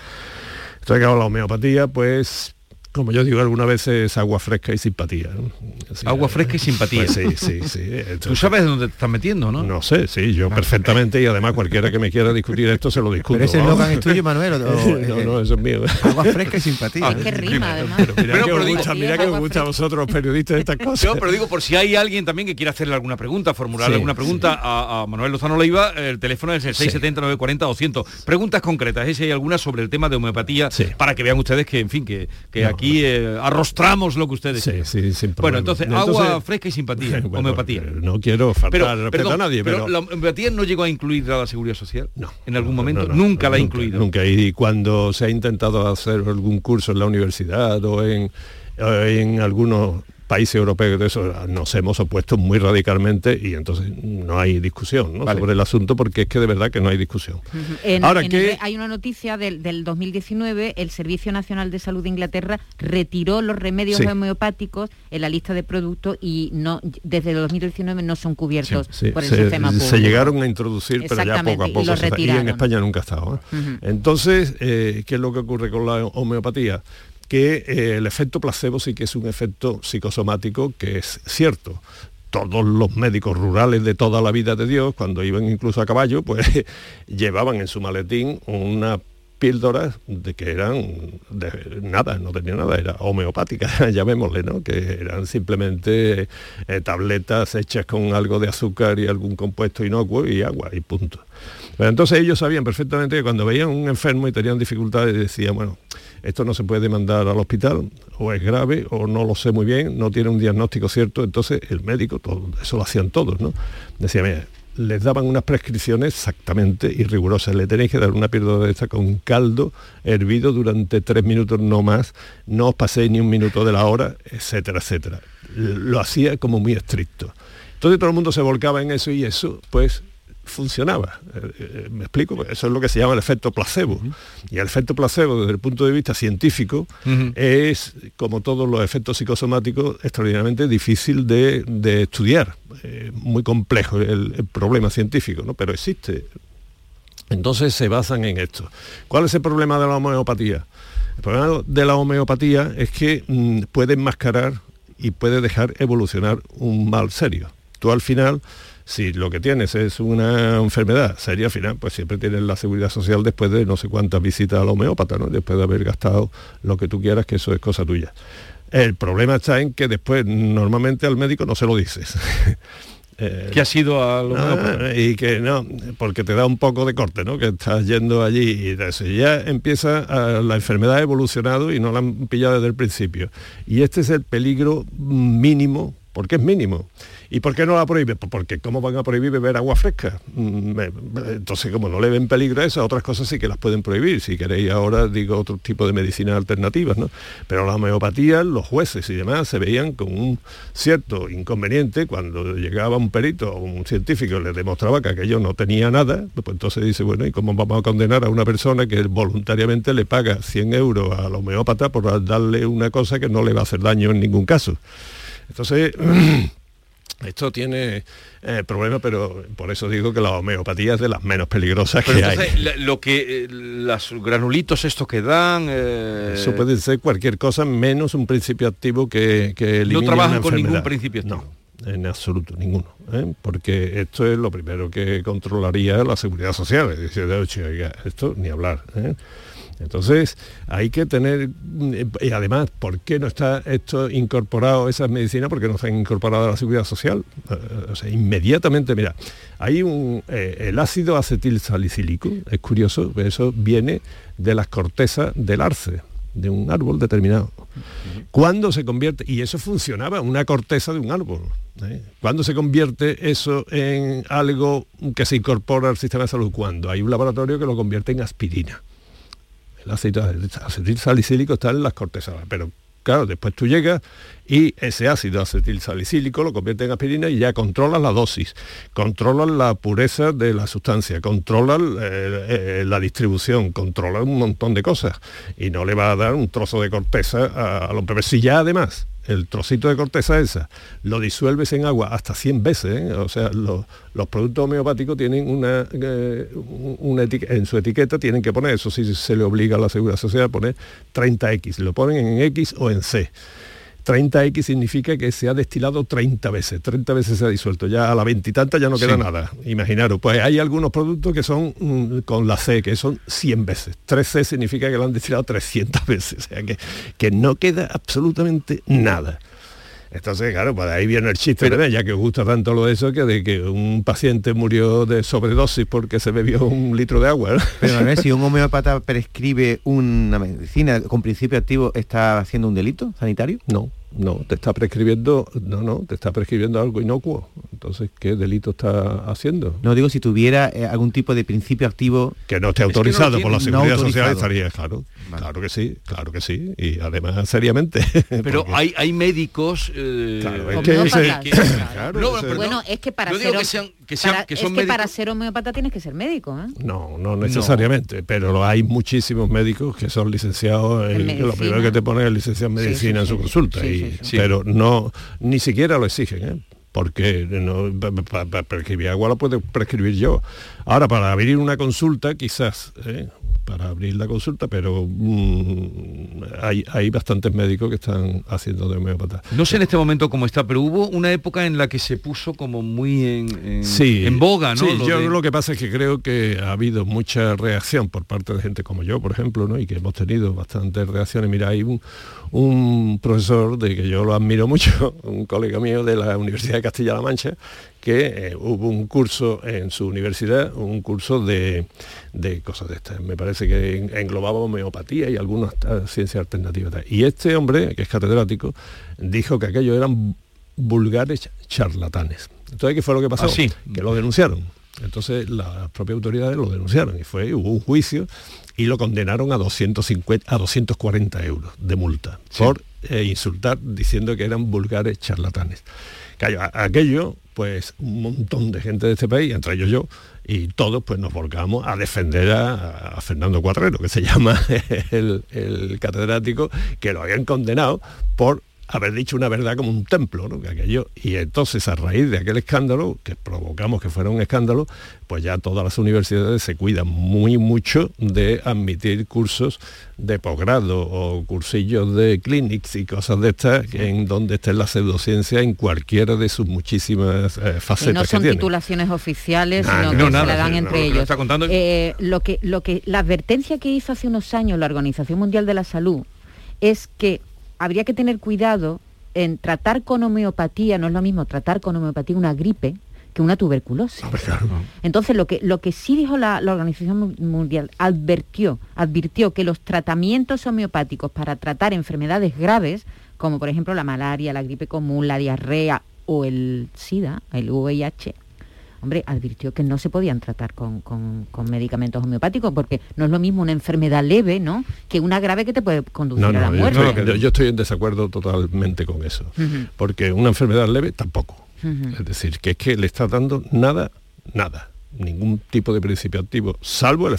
Entonces, claro, la homeopatía, pues como yo digo algunas veces, agua fresca y simpatía. ¿no? Así, Agua fresca y simpatía. pues sí, sí, sí. Tú sabes dónde te estás metiendo, ¿no? No sé, sí, yo perfectamente y además cualquiera que me quiera discutir esto se lo discuto. Pero ese eslogan es tuyo, Manuel. o- o- (laughs) no, no, eso es mío. Agua fresca y simpatía. Es que rima, además. Mira Pero- que pero os digo- gusta, mira que os gusta a vosotros los periodistas estas (laughs) cosas. No, pero digo, por si hay alguien también que quiera hacerle alguna pregunta, formularle Sí, alguna pregunta a, a Manuel Lozano Leiva, el teléfono es el 670 940 200. Preguntas concretas, ¿eh? si hay alguna sobre el tema de homeopatía, para que vean ustedes que, en fin, que, que aquí eh, arrostramos lo que ustedes Sí, sí, sin Bueno, entonces, agua fresca y simpatía, (laughs) Bueno, homeopatía. No quiero faltar Pero, respeto perdón, a nadie, pero, la homeopatía no llegó a incluir a la seguridad social. No. En algún momento. No, no, nunca la ha incluido. Nunca. Y cuando se ha intentado hacer algún curso en la universidad o en, en algunos países europeos de eso nos hemos opuesto muy radicalmente y entonces no hay discusión ¿no? sobre el asunto porque es que de verdad que no hay discusión. En- Ahora en que el- hay una noticia del, del 2019, el Servicio Nacional de Salud de Inglaterra retiró los remedios Sí. homeopáticos en la lista de productos y no desde el 2019 no son cubiertos Sí, por el se, sistema se público. llegaron a introducir, pero ya poco a y poco. los se- y en. España nunca ha estado. ¿eh? Entonces, eh, ¿qué es lo que ocurre con la homeopatía? Que eh, el efecto placebo sí que es un efecto psicosomático que es cierto. Todos los médicos rurales de toda la vida de Dios, cuando iban incluso a caballo, pues (laughs) llevaban en su maletín una píldoras de que eran nada, no tenía nada, era homeopática, (laughs) llamémosle, ¿no? Que eran simplemente eh, tabletas hechas con algo de azúcar y algún compuesto inocuo y agua y punto. Pero entonces ellos sabían perfectamente que cuando veían un enfermo y tenían dificultades decían, bueno, esto no se puede mandar al hospital, o es grave, o no lo sé muy bien, no tiene un diagnóstico cierto, entonces el médico, todo, eso lo hacían todos, ¿no? Decía, mira, les daban unas prescripciones exactamente y rigurosas. Le tenéis que dar una píldora de esta con caldo hervido durante tres minutos no más, no os paséis ni un minuto de la hora, etcétera, etcétera. Lo hacía como muy estricto. Entonces todo el mundo se volcaba en eso y eso, pues funcionaba. Eh, eh, ¿Me explico? Pues Eso es lo que se llama el efecto placebo. Y el efecto placebo, desde el punto de vista científico, es, como todos los efectos psicosomáticos, extraordinariamente difícil de, de estudiar. Eh, muy complejo el, el problema científico, ¿no? Pero existe. Entonces se basan en esto. ¿Cuál es el problema de la homeopatía? El problema de la homeopatía es que mm, puede enmascarar y puede dejar evolucionar un mal serio. Tú al final, si lo que tienes es una enfermedad seria, al final, pues siempre tienes la seguridad social después de no sé cuántas visitas al homeópata, ¿no? Después de haber gastado lo que tú quieras, que eso es cosa tuya. El problema está en que después normalmente al médico no se lo dices. (laughs) Eh, ¿Qué ha sido al homeópata? Ah, y que no, porque te da un poco de corte, ¿no? Que estás yendo allí y eso. Ya empieza, a- la enfermedad ha evolucionado y no la han pillado desde el principio. Y este es el peligro mínimo, porque es mínimo. ¿Y por qué no la prohíbe? Pues porque ¿cómo van a prohibir beber agua fresca? Mm, me- Entonces, como no le ven peligro a eso, otras cosas sí que las pueden prohibir. Si queréis ahora, digo, otro tipo de medicinas alternativas, ¿no? Pero la homeopatía, los jueces y demás se veían con un cierto inconveniente cuando llegaba un perito o un científico y le demostraba que aquello no tenía nada, pues entonces dice, bueno, ¿y cómo vamos a condenar a una persona que voluntariamente le paga 100 euros al homeópata por darle una cosa que no le va a hacer daño en ningún caso? Entonces... (clears throat) Esto tiene eh, problemas, pero por eso digo que la homeopatía es de las menos peligrosas Pero que hay. la- lo que eh, los granulitos estos que dan eh, Eso puede ser cualquier cosa menos un principio activo que, que elimine no trabajan una con ningún principio activo. No, en absoluto, ninguno. ¿eh? Porque esto es lo primero que controlaría la seguridad social. Es decir, de, "Oye, oiga, esto ni hablar. ¿eh? Entonces, hay que tener, y además, ¿por qué no está esto incorporado, esas medicinas? Porque no están incorporadas a la seguridad social. Eh, O sea, inmediatamente, mira, hay un, eh, el ácido acetil salicílico, es curioso, eso viene de las cortezas del arce, de un árbol determinado. ¿Cuándo se convierte? Y eso funcionaba, una corteza de un árbol. ¿eh? ¿Cuándo se convierte eso en algo que se incorpora al sistema de salud? Cuando hay un laboratorio que lo convierte en aspirina. El ácido acetil salicílico está en las cortezas, pero claro, después tú llegas y ese ácido acetil salicílico lo convierte en aspirina y ya controlas la dosis, controlas la pureza de la sustancia, controlas eh, eh, la distribución, controlas un montón de cosas y no le va a dar un trozo de corteza a- hombre. Pero si ya además el trocito de corteza esa, lo disuelves en agua hasta 100 veces, ¿eh? o sea, los, productos homeopáticos tienen una, eh, una en su etiqueta tienen que poner, eso sí se le obliga a la Seguridad Social a poner 30X, lo ponen en X o en C. 30X significa que se ha destilado 30 veces, 30 veces se ha disuelto, ya a la veintitanta ya no queda Sí. nada, imaginaros, pues hay algunos productos que son mm, con la C, que son 100 veces, 3C significa que lo han destilado 300 (laughs) veces, o sea que, que no queda absolutamente nada. Entonces, claro, pues ahí viene el chiste, ya que os gusta tanto lo de eso, que de que un paciente murió de sobredosis porque se bebió un litro de agua. ¿no? (laughs) Pero Manuel, si un (laughs) homeópata prescribe una medicina con principio activo, ¿está haciendo un delito sanitario? No, no, te está prescribiendo, no, no, te está prescribiendo algo inocuo. Entonces, ¿qué delito está haciendo? No digo si tuviera eh, algún tipo de principio activo Que no esté Es que no lo autorizado por la. No Seguridad Social estaría, claro. Claro que sí, claro que sí. Y además seriamente. (laughs) Pero Porque- hay, hay médicos... eh, Claro, es que ese- (laughs) claro, No, ese- Bueno, es que para ser que hom- sean- que sean- para- que son es que para ser homeópata tienes que ser médico, ¿eh? No, no necesariamente, pero hay muchísimos médicos que son licenciados, En lo primero que te ponen es licenciado en medicina sí, en su sí. consulta, Sí, y- sí, sí. pero no, ni siquiera lo exigen, ¿eh? Porque no, para prescribir agua lo puedo prescribir yo. Ahora, para abrir una consulta, quizás, ¿eh? Para abrir la consulta, pero mm, hay, hay bastantes médicos que están haciendo de homeópata. No sé en este momento cómo está, pero hubo una época en la que se puso como muy en, en, sí, en boga, ¿no? Sí, Lo yo de- lo que pasa es que creo que ha habido mucha reacción por parte de gente como yo, por ejemplo, ¿no? y que hemos tenido bastantes reacciones. Mira, hay un, un profesor de que yo lo admiro mucho, (laughs) un colega mío de la Universidad de Castilla-La Mancha, que eh, hubo un curso en su universidad, un curso de, de cosas de estas. Me parece que en- englobaba homeopatía y algunas ciencias alternativas. Y este hombre, que es catedrático, dijo que aquello eran vulgares charlatanes. Entonces, ¿qué fue lo que pasó? Ah, sí. Que lo denunciaron. Entonces las propias autoridades lo denunciaron y fue, hubo un juicio y lo condenaron a 250, a 240 euros de multa por eh, insultar diciendo que eran vulgares charlatanes. Claro, aquello, pues un montón de gente de este país, entre ellos yo, y todos pues nos volcamos a defender a, a Fernando Cuadrero, que se (laughs) llama el, el catedrático, que lo habían condenado por haber dicho una verdad como un templo, ¿no? Que aquello, y entonces a raíz de aquel escándalo, que provocamos que fuera un escándalo, pues ya todas las universidades se cuidan muy mucho de admitir cursos de posgrado o cursillos de clinics y cosas de estas en donde esté la pseudociencia en cualquiera de sus muchísimas eh, facetas no que son titulaciones oficiales, sino no, que se la dan sí, entre no, ellos. contando- Eh, lo que, lo que, la advertencia que hizo hace unos años la Organización Mundial de la Salud es que habría que tener cuidado en tratar con homeopatía, no es lo mismo tratar con homeopatía una gripe que una tuberculosis. Entonces, lo que, lo que sí dijo la, la Organización Mu- Mundial, advirtió, advirtió que los tratamientos homeopáticos para tratar enfermedades graves, como por ejemplo la malaria, la gripe común, la diarrea o el SIDA, el VIH, hombre, advirtió que no se podían tratar con, con- con medicamentos homeopáticos, porque no es lo mismo una enfermedad leve, ¿no?, que una grave que te puede conducir No, a la no, muerte. yo- yo estoy en desacuerdo totalmente con eso. Porque una enfermedad leve tampoco. Es decir, que es que le está dando nada, nada, ningún tipo de principio activo, salvo el,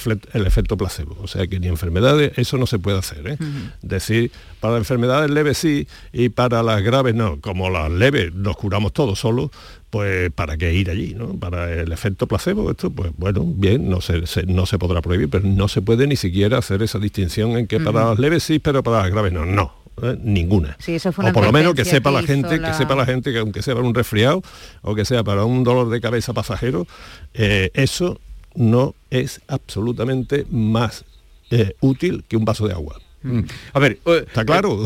efecto placebo. O sea que ni enfermedades, eso no se puede hacer. ¿eh? Decir, para enfermedades leves sí y para las graves no. Como las leves nos curamos todos solos, pues para qué ir allí, ¿no? Para el efecto placebo, esto, pues bueno, bien, no se, se- no se podrá prohibir, pero no se puede ni siquiera hacer esa distinción en que para las leves sí, pero para las graves no. No. ¿Eh? ninguna Sí, eso fue o por lo menos que sepa la gente la- que sepa la gente que aunque sea para un resfriado o que sea para un dolor de cabeza pasajero eh, eso no es absolutamente más eh, útil que un vaso de agua Mm. A ver, está claro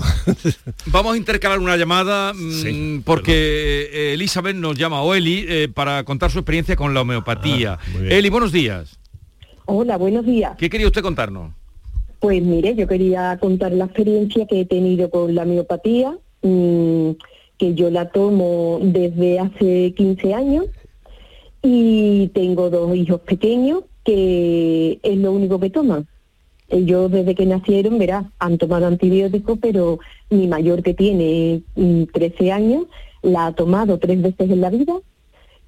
Vamos a intercalar una llamada mm, porque eh, Elizabeth nos llama, o Eli, eh, para contar su experiencia con la homeopatía. Ah. Eli, buenos días. Hola, buenos días. ¿Qué quería usted contarnos? Pues mire, yo quería contar la experiencia que he tenido con la miopatía, mm, que yo la tomo desde hace 15 años y tengo dos hijos pequeños que es lo único que toman. Ellos desde que nacieron, verás, han tomado antibióticos, pero mi mayor que tiene mm, 13 años la ha tomado tres veces en la vida,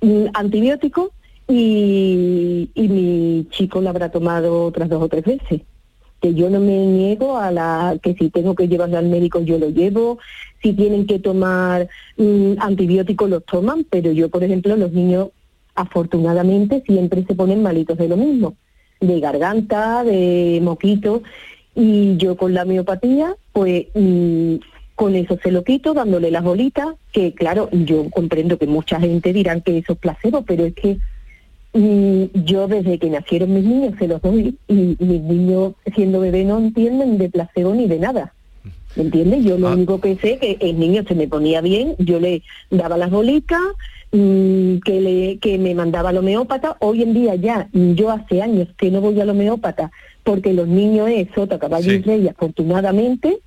mm, antibióticos, y, y mi chico la habrá tomado otras dos o tres veces que yo no me niego a la que si tengo que llevarlo al médico yo lo llevo, si tienen que tomar mm, antibióticos los toman, pero yo por ejemplo los niños afortunadamente siempre se ponen malitos de lo mismo, de garganta, de moquito, y yo con la miopatía, pues mm, con eso se lo quito, dándole las bolitas, que claro, yo comprendo que mucha gente dirán que eso es placebo, pero es que mm, yo desde que nacieron mis niños se los doy y mis niños siendo bebé no entienden de placebo ni de nada. ¿Me entiendes? Yo lo único que sé que el niño se me ponía bien, yo le daba las bolitas, mm, que, le, que me mandaba al homeópata. Hoy en día ya, yo hace años que no voy al homeópata porque los niños es sota, caballo y rey, afortunadamente,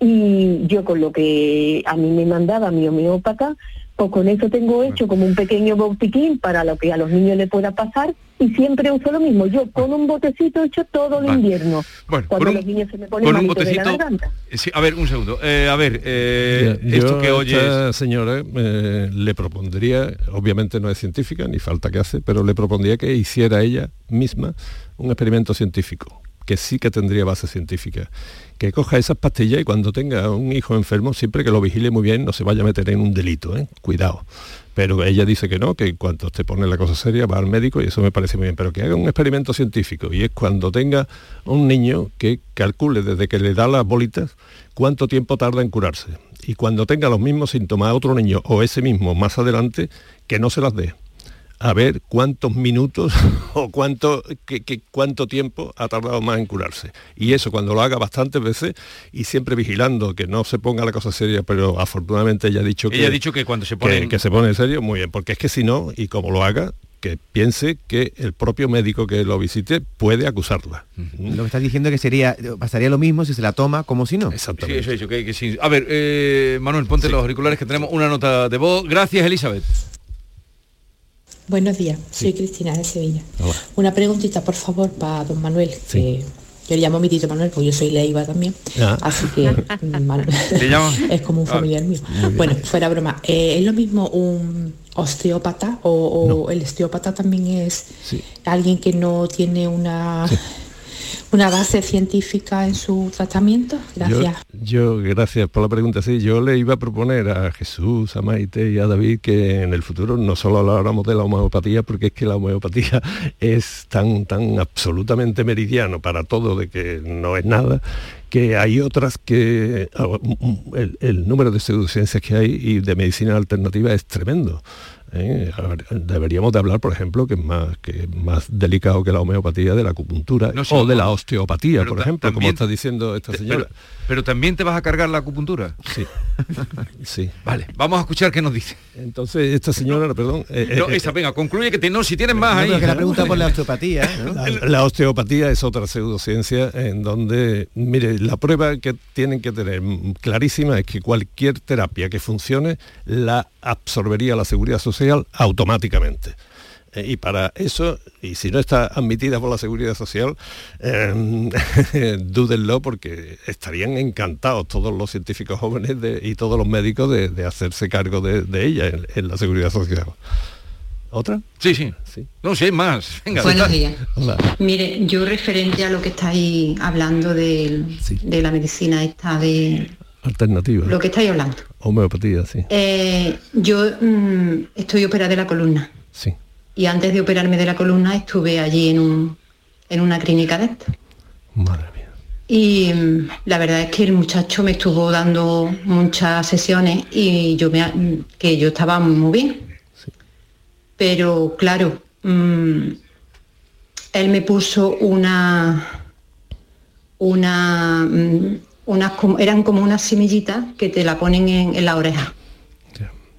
y yo con lo que a mí me mandaba mi homeópata, pues con eso tengo hecho como un pequeño botiquín para lo que a los niños le pueda pasar y siempre uso lo mismo. Yo con un botecito hecho todo el invierno. Bueno, cuando con un- los niños se me ponen con un malito de la botecito- garganta. Eh, sí, a ver, un segundo. Eh, a ver, eh, Yo esto que oyes... esta señora eh, le propondría, obviamente no es científica, ni falta que hace, pero le propondría que hiciera ella misma un experimento científico, que sí que tendría base científica. Que coja esas pastillas y cuando tenga un hijo enfermo, siempre que lo vigile muy bien, no se vaya a meter en un delito, ¿eh? cuidado. Pero ella dice que no, que en cuanto te pone la cosa seria va al médico y eso me parece muy bien. Pero que haga un experimento científico y es cuando tenga un niño que calcule desde que le da las bolitas cuánto tiempo tarda en curarse. Y cuando tenga los mismos síntomas a otro niño o ese mismo más adelante, que no se las dé. A ver cuántos minutos (laughs) o cuánto, qué- qué- cuánto tiempo ha tardado más en curarse. Y eso cuando lo haga bastantes veces y siempre vigilando que no se ponga la cosa seria, pero afortunadamente ella ha dicho que... Ella ha dicho que cuando se pone... que, que se pone en serio, muy bien, porque es que si no, y como lo haga, que piense que el propio médico que lo visite puede acusarla. Lo que estás diciendo es que sería, pasaría lo mismo si se la toma como si no. Sí, eso que, que sí. A ver, eh, Manuel, ponte los auriculares que tenemos una nota de voz. Gracias, Elizabeth. Buenos días, soy Cristina de Sevilla. Una preguntita, por favor, para don Manuel, que yo le llamo mi tito Manuel, porque yo soy Leiva también, Ah. así que mm, (laughs) es como un Ah, familiar mío. Bueno, fuera broma, eh, ¿es lo mismo un osteópata o, o el osteópata también es alguien que no tiene una, una base científica en su tratamiento? Gracias. Yo, gracias por la pregunta, sí, yo le iba a proponer a Jesús, a Maite y a David que en el futuro no solo habláramos de la homeopatía, porque es que la homeopatía (laughs) es tan, tan absolutamente meridiano para todo de que no es nada, que hay otras que ah, el, el número de pseudociencias que hay y de medicina alternativa es tremendo. ¿Eh? Deberíamos de hablar, por ejemplo, que es más, que es más delicado que la homeopatía de la acupuntura No, sí, o de no. la osteopatía, por ejemplo, como está diciendo esta señora. Pero, pero también te vas a cargar la acupuntura. Sí. (laughs) Sí. Vale, vamos a escuchar qué nos dice. Entonces, esta señora, perdón. eh, No, eh, esa, venga, concluye que te, no, si tienes más No, ahí. que la pregunta por la osteopatía. ¿no? La, la osteopatía es otra pseudociencia en donde, mire, la prueba que tienen que tener clarísima es que cualquier terapia que funcione la absorbería la seguridad social automáticamente. Eh, y para eso, y si no está admitida por la seguridad social, (laughs) eh, dúdenlo porque estarían encantados todos los científicos jóvenes de- y todos los médicos de, de hacerse cargo de, de ella en, en la seguridad social. ¿Otra? Sí, sí. No, si hay más. Venga, Buenos días. Hola. Mire, yo referente a lo que estáis hablando del- de la medicina esta de Alternativa. lo que estáis hablando. Homeopatía, sí. Eh, yo mm, estoy operada de la columna. Sí. Y antes de operarme de la columna estuve allí en, un, en una clínica de esto. Y mm, la verdad es que el muchacho me estuvo dando muchas sesiones y yo me, mm, que yo estaba muy bien. Pero claro, él me puso una una unas eran como unas semillitas que te la ponen en, en la oreja.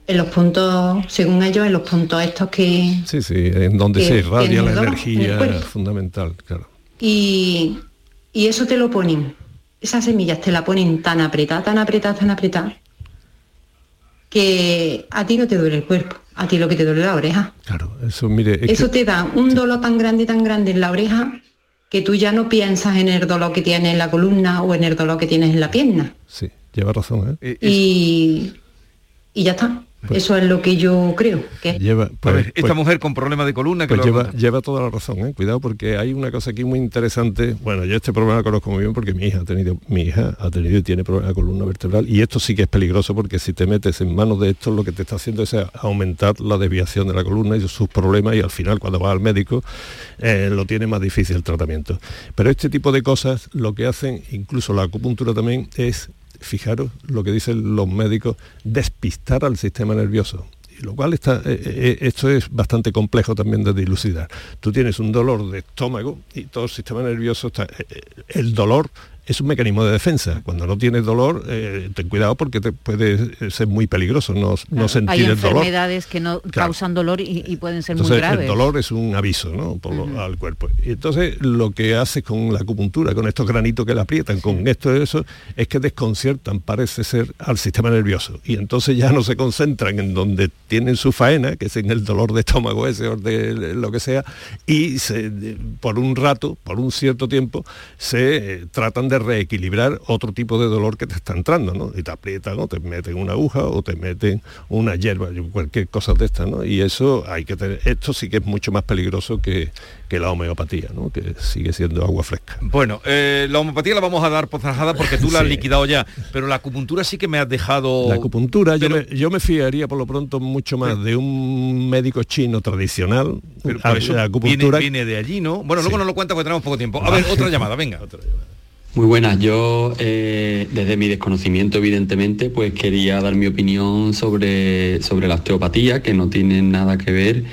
En los puntos, según ellos, en los puntos estos que, Sí, sí, en donde que se irradia la en energía fundamental, claro. Y, y eso te lo ponen, esas semillas te la ponen tan apretada, tan apretada, tan apretada, que a ti no te duele el cuerpo, a ti lo que te duele la oreja. Claro, eso, mire, es Eso que- te da un dolor tan grande, tan grande en la oreja, que tú ya no piensas en el dolor que tienes en la columna o en el dolor que tienes en la pierna. sí, lleva razón, ¿eh? Y, y ya está. Eso es lo que yo creo. Que... Lleva, A pues- ver, esta pues- mujer con problema de columna que Pues lleva, lleva toda la razón, ¿eh? cuidado porque hay una cosa aquí muy interesante. Bueno, yo este problema lo conozco muy bien porque mi hija ha tenido, mi hija ha tenido y tiene problema de columna vertebral y esto sí que es peligroso porque si te metes en manos de esto lo que te está haciendo es aumentar la desviación de la columna y sus problemas y al final cuando vas al médico eh, lo tiene más difícil el tratamiento. Pero este tipo de cosas lo que hacen, incluso la acupuntura también, es, fijaros lo que dicen los médicos, despistar al sistema nervioso lo cual está, eh, eh, esto es bastante complejo también de dilucidar. Tú tienes un dolor de estómago y todo el sistema nervioso está... eh, eh, el dolor es un mecanismo de defensa. Cuando no tienes dolor, eh, ten cuidado porque te puede eh, ser muy peligroso no, no Hay sentir el dolor. enfermedades que no causan dolor y, y pueden ser Entonces muy graves. el dolor es un aviso ¿no? Por lo- al cuerpo. Y entonces lo que hace con la acupuntura, con estos granitos que le aprietan, con esto y eso, es que desconciertan, parece ser, al sistema nervioso. Y entonces ya no se concentran en donde tienen su faena, que es en el dolor de estómago ese o de lo que sea, y se- por un rato, por un cierto tiempo, se eh, tratan de reequilibrar otro tipo de dolor que te está entrando, ¿no? Y te aprietan o te meten una aguja o te meten una hierba, cualquier cosa de estas, ¿no? Y eso hay que tener, esto sí que es mucho más peligroso que, que la homeopatía, ¿no? Que sigue siendo agua fresca. Bueno, eh, la homeopatía la vamos a dar por zanjada porque tú la has Sí. liquidado ya, pero la acupuntura sí que me has dejado... La acupuntura, yo, me, yo me fiaría por lo pronto mucho más de un médico chino tradicional. Pero a- por eso la acupuntura viene de allí, ¿no? Bueno, luego nos lo cuenta porque tenemos poco tiempo. A ver, (laughs) otra llamada, venga. Muy buenas, yo eh, desde mi desconocimiento evidentemente pues quería dar mi opinión sobre, sobre la osteopatía que no tiene nada que ver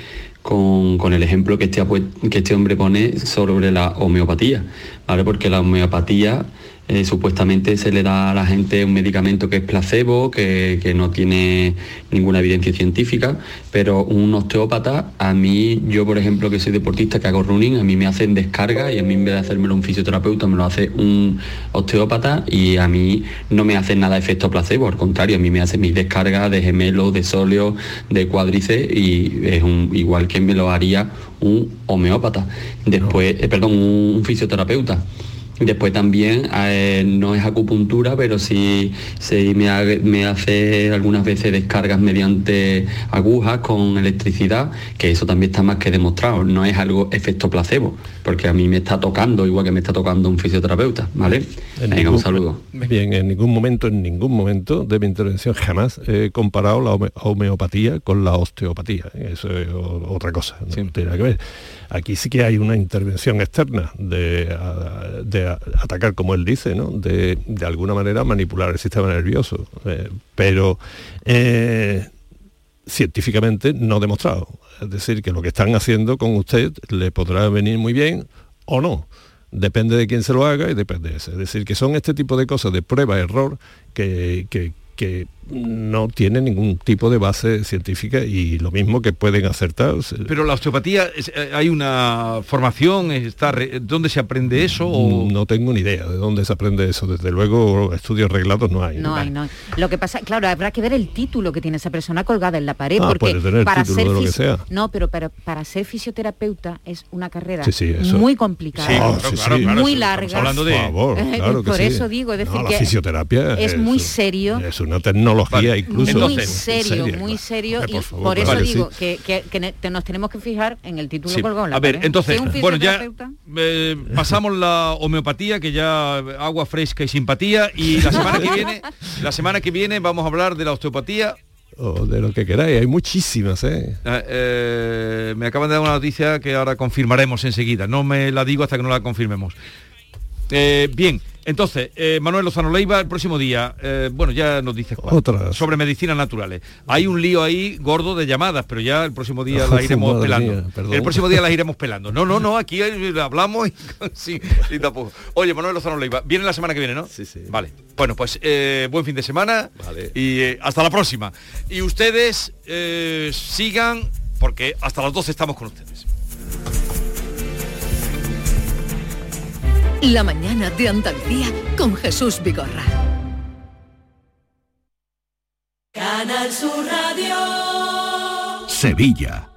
con, con el ejemplo que este, que este hombre pone sobre la homeopatía, ¿vale? Porque la homeopatía eh, supuestamente se le da a la gente un medicamento que es placebo, que, que no tiene ninguna evidencia científica, pero un osteópata, a mí, yo por ejemplo que soy deportista, que hago running, a mí me hacen descarga y a mí en vez de hacérmelo un fisioterapeuta me lo hace un osteópata y a mí no me hace nada efecto placebo, al contrario, a mí me hace mis descargas de gemelo, de sóleo, de cuádriceps y es un, igual que me lo haría un homeópata. Después, eh, perdón, un- un fisioterapeuta. Después también eh, no es acupuntura, pero sí, sí me, ha- me hace algunas veces descargas mediante agujas con electricidad, que eso también está más que demostrado. No es algo efecto placebo, porque a mí me está tocando igual que me está tocando un fisioterapeuta, ¿vale? En Venga, ningún- un saludo. Bien, en ningún momento, en ningún momento de mi intervención jamás he comparado la home- homeopatía con la osteopatía. Eso es otra cosa, no tiene nada que ver. Aquí sí que hay una intervención externa de, atacar, como él dice, ¿no? de, alguna manera manipular el sistema nervioso. Eh, pero eh, científicamente no demostrado. Es decir, que lo que están haciendo con usted le podrá venir muy bien o no. Depende de quién se lo haga y depende de eso. Es decir, que son este tipo de cosas de prueba, error, que, que- que no tienen ningún tipo de base científica y lo mismo que pueden acertar. Pero la osteopatía, eh, ¿hay una formación? Está re- ¿Dónde se aprende eso? O... No tengo ni idea de dónde se aprende eso. Desde luego, estudios reglados no hay. No hay, no hay. Lo que pasa, claro, habrá que ver el título que tiene esa persona colgada en la pared, Ah, porque puede tener para título ser de lo que sea. no, pero para, para ser fisioterapeuta es una carrera Sí, sí, eso. muy complicada, Sí, claro, claro, claro, claro, muy larga. hablando de- Por favor, (laughs) claro que Por sí. eso digo, es decir No, la que fisioterapia es, es- muy serio. Es una tecnología incluso. muy serio, muy serio y por favor, por eso digo sí. que, que- que ne- te- nos tenemos que fijar en el título Sí. colgado en la A ver, pared. entonces, bueno, ya fisioterapeuta- eh, pasamos la homeopatía, que ya agua fresca y simpatía, y la semana que viene, (laughs) la semana que viene vamos a hablar de la osteopatía. O de lo que queráis, hay muchísimas, ¿eh? Eh, eh, me acaban de dar una noticia que ahora confirmaremos enseguida. No me la digo hasta que no la confirmemos. Eh, bien, entonces, eh, Manuel Lozano Leiva, el próximo día, eh, bueno, ya nos dices cuál. Sobre medicinas naturales. Hay un lío ahí gordo de llamadas, pero ya el próximo día (laughs) las iremos pelando. mía, el próximo día las iremos pelando. No, no, no, aquí eh, hablamos y, (laughs) sí, y tampoco. Oye, Manuel Lozano Leiva, viene la semana que viene, ¿no? Sí, sí. Vale. Bueno, pues eh, buen fin de semana y eh, hasta la próxima. Y ustedes sigan, porque hasta las 12 estamos con ustedes. La mañana de Andalucía con Jesús Vigorra. Canal Sur Radio. Sevilla.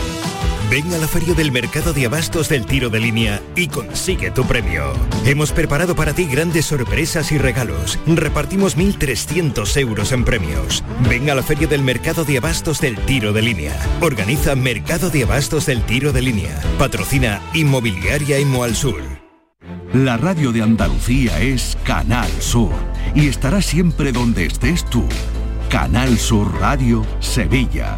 Ven a la feria del mercado de abastos del tiro de línea y consigue tu premio. Hemos preparado para ti grandes sorpresas y regalos. Repartimos 1.300 euros en premios. Ven a la feria del mercado de abastos del tiro de línea. Organiza Mercado de Abastos del tiro de línea. Patrocina Inmobiliaria Imo Sur. La radio de Andalucía es Canal Sur y estará siempre donde estés tú. Canal Sur Radio Sevilla.